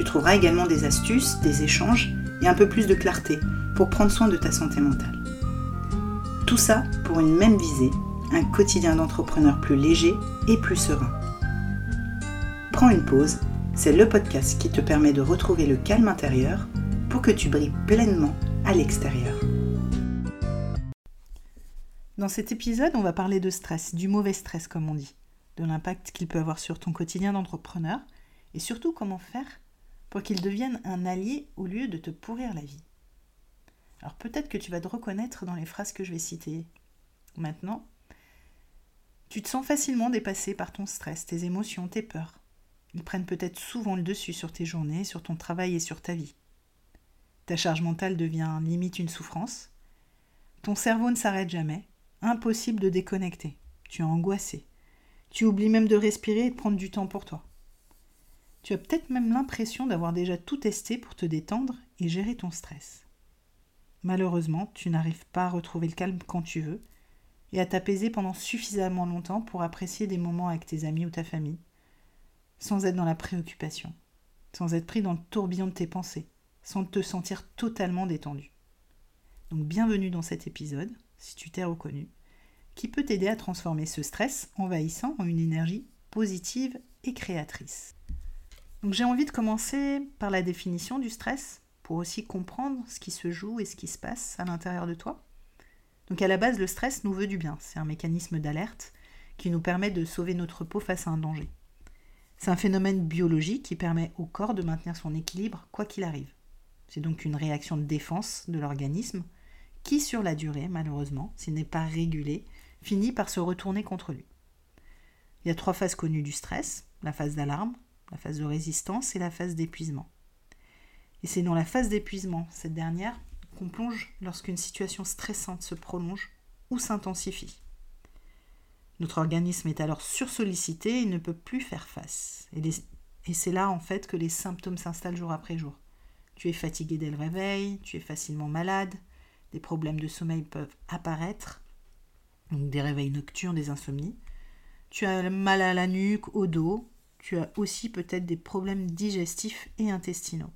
Tu trouveras également des astuces, des échanges et un peu plus de clarté pour prendre soin de ta santé mentale. Tout ça pour une même visée, un quotidien d'entrepreneur plus léger et plus serein. Prends une pause, c'est le podcast qui te permet de retrouver le calme intérieur pour que tu brilles pleinement à l'extérieur. Dans cet épisode, on va parler de stress, du mauvais stress comme on dit, de l'impact qu'il peut avoir sur ton quotidien d'entrepreneur et surtout comment faire pour qu'il devienne un allié au lieu de te pourrir la vie. Alors peut-être que tu vas te reconnaître dans les phrases que je vais citer. Maintenant, tu te sens facilement dépassé par ton stress, tes émotions, tes peurs. Ils prennent peut-être souvent le dessus sur tes journées, sur ton travail et sur ta vie. Ta charge mentale devient limite une souffrance. Ton cerveau ne s'arrête jamais Impossible de déconnecter. Tu es angoissé. Tu oublies même de respirer et de prendre du temps pour toi. Tu as peut-être même l'impression d'avoir déjà tout testé pour te détendre et gérer ton stress. Malheureusement, tu n'arrives pas à retrouver le calme quand tu veux et à t'apaiser pendant suffisamment longtemps pour apprécier des moments avec tes amis ou ta famille, sans être dans la préoccupation, sans être pris dans le tourbillon de tes pensées, sans te sentir totalement détendu. Donc bienvenue dans cet épisode si tu t'es reconnu, qui peut t'aider à transformer ce stress envahissant en une énergie positive et créatrice. J'ai envie de commencer par la définition du stress pour aussi comprendre ce qui se joue et ce qui se passe à l'intérieur de toi. Donc à la base, le stress nous veut du bien. C'est un mécanisme d'alerte qui nous permet de sauver notre peau face à un danger. C'est un phénomène biologique qui permet au corps de maintenir son équilibre quoi qu'il arrive. C'est donc une réaction de défense de l'organisme qui, sur la durée, malheureusement, s'il n'est pas régulé, finit par se retourner contre lui. Il y a trois phases connues du stress, la phase d'alarme, la phase de résistance et la phase d'épuisement. Et c'est dans la phase d'épuisement, cette dernière, qu'on plonge lorsqu'une situation stressante se prolonge ou s'intensifie. Notre organisme est alors sursollicité et ne peut plus faire face. Et, et c'est là en fait que les symptômes s'installent jour après jour. Tu es fatigué dès le réveil, tu es facilement malade, des problèmes de sommeil peuvent apparaître, donc des réveils nocturnes, des insomnies. Tu as mal à la nuque, au dos. Tu as aussi peut-être des problèmes digestifs et intestinaux.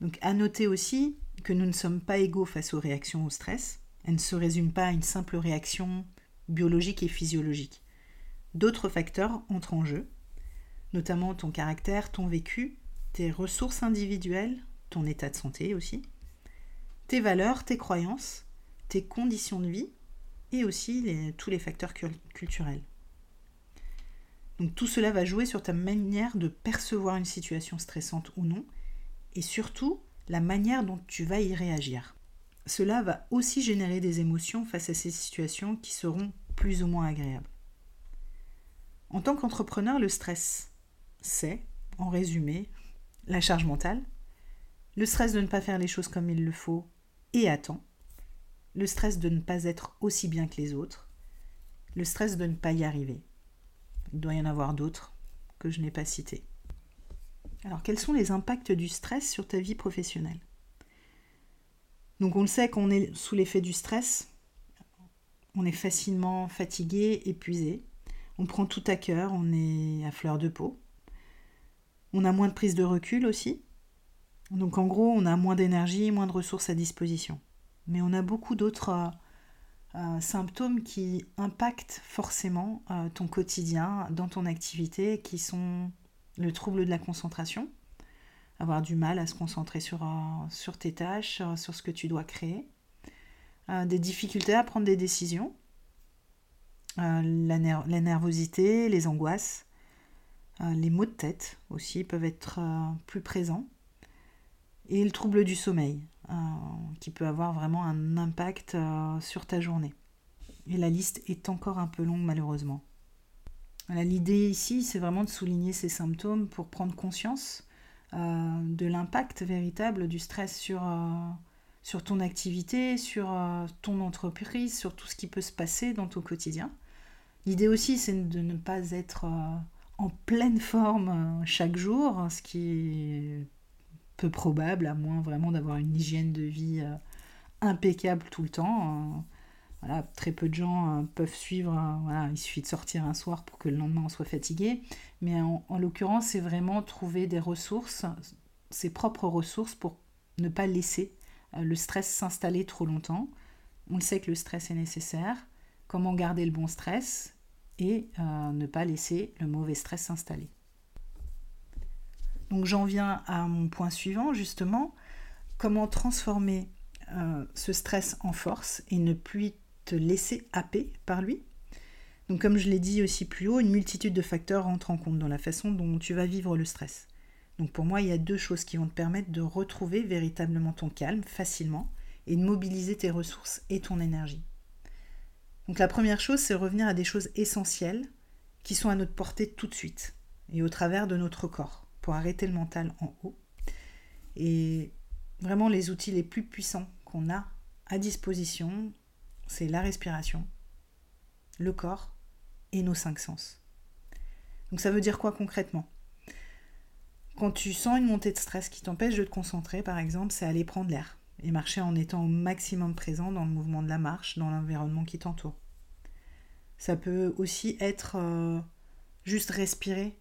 Donc à noter aussi que nous ne sommes pas égaux face aux réactions au stress. Elles ne se résument pas à une simple réaction biologique et physiologique. D'autres facteurs entrent en jeu, notamment ton caractère, ton vécu, tes ressources individuelles, ton état de santé aussi, tes valeurs, tes croyances, tes conditions de vie et aussi tous les facteurs culturels. Donc tout cela va jouer sur ta manière de percevoir une situation stressante ou non et surtout la manière dont tu vas y réagir. Cela va aussi générer des émotions face à ces situations qui seront plus ou moins agréables. En tant qu'entrepreneur, le stress, c'est, en résumé, la charge mentale, le stress de ne pas faire les choses comme il le faut et à temps, le stress de ne pas être aussi bien que les autres, le stress de ne pas y arriver. Il doit y en avoir d'autres que je n'ai pas cités. Alors quels sont les impacts du stress sur ta vie professionnelle? Donc on le sait qu'on est sous l'effet du stress, on est facilement fatigué, épuisé, on prend tout à cœur, on est à fleur de peau, on a moins de prise de recul aussi, donc en gros, on a moins d'énergie, moins de ressources à disposition. Mais on a beaucoup d'autres euh, euh, symptômes qui impactent forcément euh, ton quotidien dans ton activité, qui sont le trouble de la concentration, avoir du mal à se concentrer sur, sur tes tâches, sur ce que tu dois créer, des difficultés à prendre des décisions, la, la, nervosité, les angoisses, les maux de tête aussi peuvent être plus présents et le trouble du sommeil, euh, qui peut avoir vraiment un impact euh, sur ta journée. Et la liste est encore un peu longue malheureusement. L'idée ici, c'est vraiment de souligner ces symptômes pour prendre conscience de l'impact véritable du stress sur, sur ton activité, sur ton entreprise, sur tout ce qui peut se passer dans ton quotidien. L'idée aussi, c'est de ne pas être en pleine forme chaque jour, ce qui est peu probable, à moins vraiment d'avoir une hygiène de vie impeccable tout le temps. Voilà, très peu de gens euh, peuvent suivre, euh, voilà, il suffit de sortir un soir pour que le lendemain on soit fatigué. Mais en, l'occurrence, c'est vraiment trouver des ressources, ses propres ressources pour ne pas laisser euh, le stress s'installer trop longtemps. On le sait que le stress est nécessaire. Comment garder le bon stress et ne pas laisser le mauvais stress s'installer. Donc j'en viens à mon point suivant, justement, comment transformer ce stress en force et ne plus te laisser happer par lui? Donc comme je l'ai dit aussi plus haut, une multitude de facteurs rentrent en compte dans la façon dont tu vas vivre le stress. Donc pour moi, il y a deux choses qui vont te permettre de retrouver véritablement ton calme facilement et de mobiliser tes ressources et ton énergie. Donc la première chose, c'est revenir à des choses essentielles qui sont à notre portée tout de suite et au travers de notre corps pour arrêter le mental en haut. Et vraiment les outils les plus puissants qu'on a à disposition c'est la respiration, le corps et nos cinq sens. Donc ça veut dire quoi concrètement? Quand tu sens une montée de stress qui t'empêche de te concentrer, par exemple, c'est aller prendre l'air et marcher en étant au maximum présent dans le mouvement de la marche, dans l'environnement qui t'entoure. Ça peut aussi être euh, juste respirer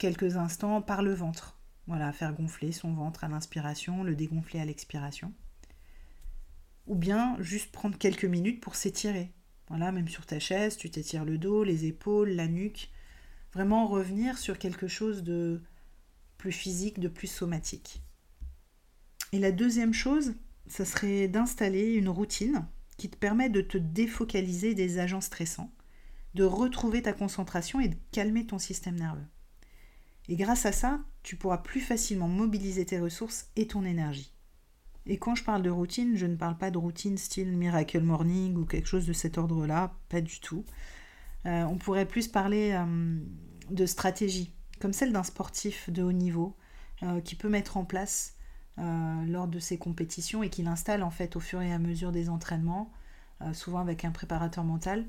quelques instants par le ventre. Voilà, faire gonfler son ventre à l'inspiration, le dégonfler à l'expiration ou bien juste prendre quelques minutes pour s'étirer. Voilà, même sur ta chaise, tu t'étires le dos, les épaules, la nuque. Vraiment revenir sur quelque chose de plus physique, de plus somatique. Et la deuxième chose, ça serait d'installer une routine qui te permet de te défocaliser des agents stressants, de retrouver ta concentration et de calmer ton système nerveux. Et grâce à ça, tu pourras plus facilement mobiliser tes ressources et ton énergie. Et quand je parle de routine, je ne parle pas de routine style Miracle Morning ou quelque chose de cet ordre-là, pas du tout. Euh, on pourrait plus parler euh, de stratégie, comme celle d'un sportif de haut niveau, euh, qui peut mettre en place lors de ses compétitions et qu'il installe en fait au fur et à mesure des entraînements, souvent avec un préparateur mental,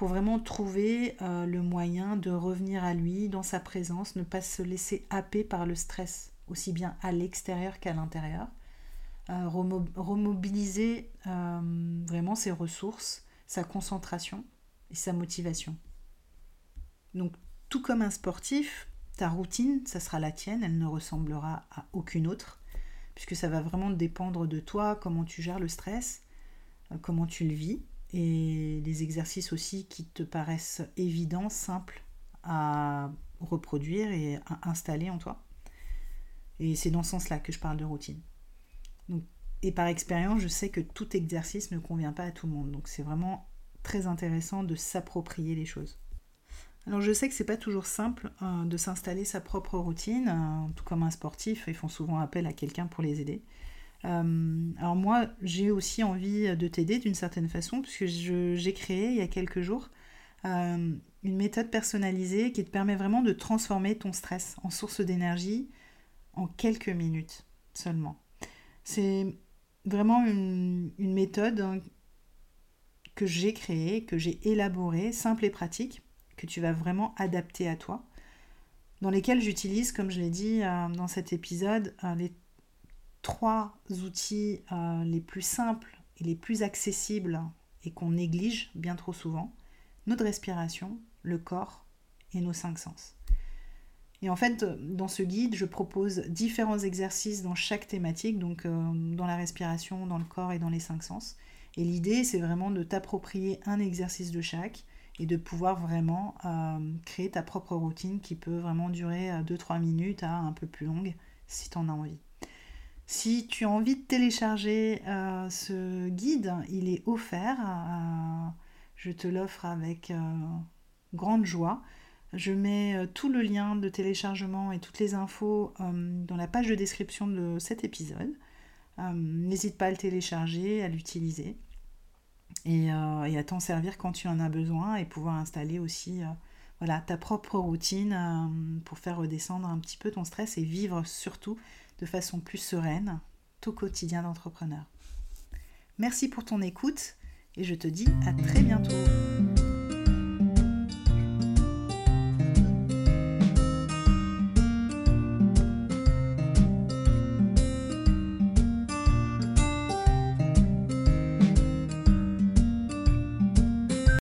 pour vraiment trouver le moyen de revenir à lui dans sa présence, ne pas se laisser happer par le stress, aussi bien à l'extérieur qu'à l'intérieur remobiliser euh, vraiment ses ressources, sa concentration et sa motivation. Donc tout comme un sportif, ta routine, ça sera la tienne, elle ne ressemblera à aucune autre, puisque ça va vraiment dépendre de toi, comment tu gères le stress, euh, comment tu le vis, et des exercices aussi qui te paraissent évidents, simples à reproduire et à installer en toi. Et c'est dans ce sens-là que je parle de routine et par expérience, je sais que tout exercice ne convient pas à tout le monde. Donc c'est vraiment très intéressant de s'approprier les choses. Alors je sais que c'est pas toujours simple euh, de s'installer sa propre routine, euh, tout comme un sportif, ils font souvent appel à quelqu'un pour les aider. Euh, alors moi, j'ai aussi envie de t'aider d'une certaine façon, puisque j'ai créé il y a quelques jours une méthode personnalisée qui te permet vraiment de transformer ton stress en source d'énergie en quelques minutes seulement. C'est vraiment une, méthode hein, que j'ai créée, que j'ai élaborée, simple et pratique, que tu vas vraiment adapter à toi, dans lesquelles j'utilise, comme je l'ai dit euh, dans cet épisode, euh, les trois outils euh, les plus simples et les plus accessibles et qu'on néglige bien trop souvent, notre respiration, le corps et nos cinq sens. Et en fait, dans ce guide, je propose différents exercices dans chaque thématique, donc euh, dans la respiration, dans le corps et dans les cinq sens. Et l'idée, c'est vraiment de t'approprier un exercice de chaque et de pouvoir vraiment euh, créer ta propre routine qui peut vraiment durer 2-3 euh, minutes à un peu plus longue si tu en as envie. Si tu as envie de télécharger ce guide, il est offert. je te l'offre avec grande joie. Je mets euh, tout le lien de téléchargement et toutes les infos euh, dans la page de description de cet épisode. Euh, n'hésite pas à le télécharger, à l'utiliser et, à t'en servir quand tu en as besoin et pouvoir installer aussi voilà, ta propre routine euh, pour faire redescendre un petit peu ton stress et vivre surtout de façon plus sereine ton quotidien d'entrepreneur. Merci pour ton écoute et je te dis à très bientôt.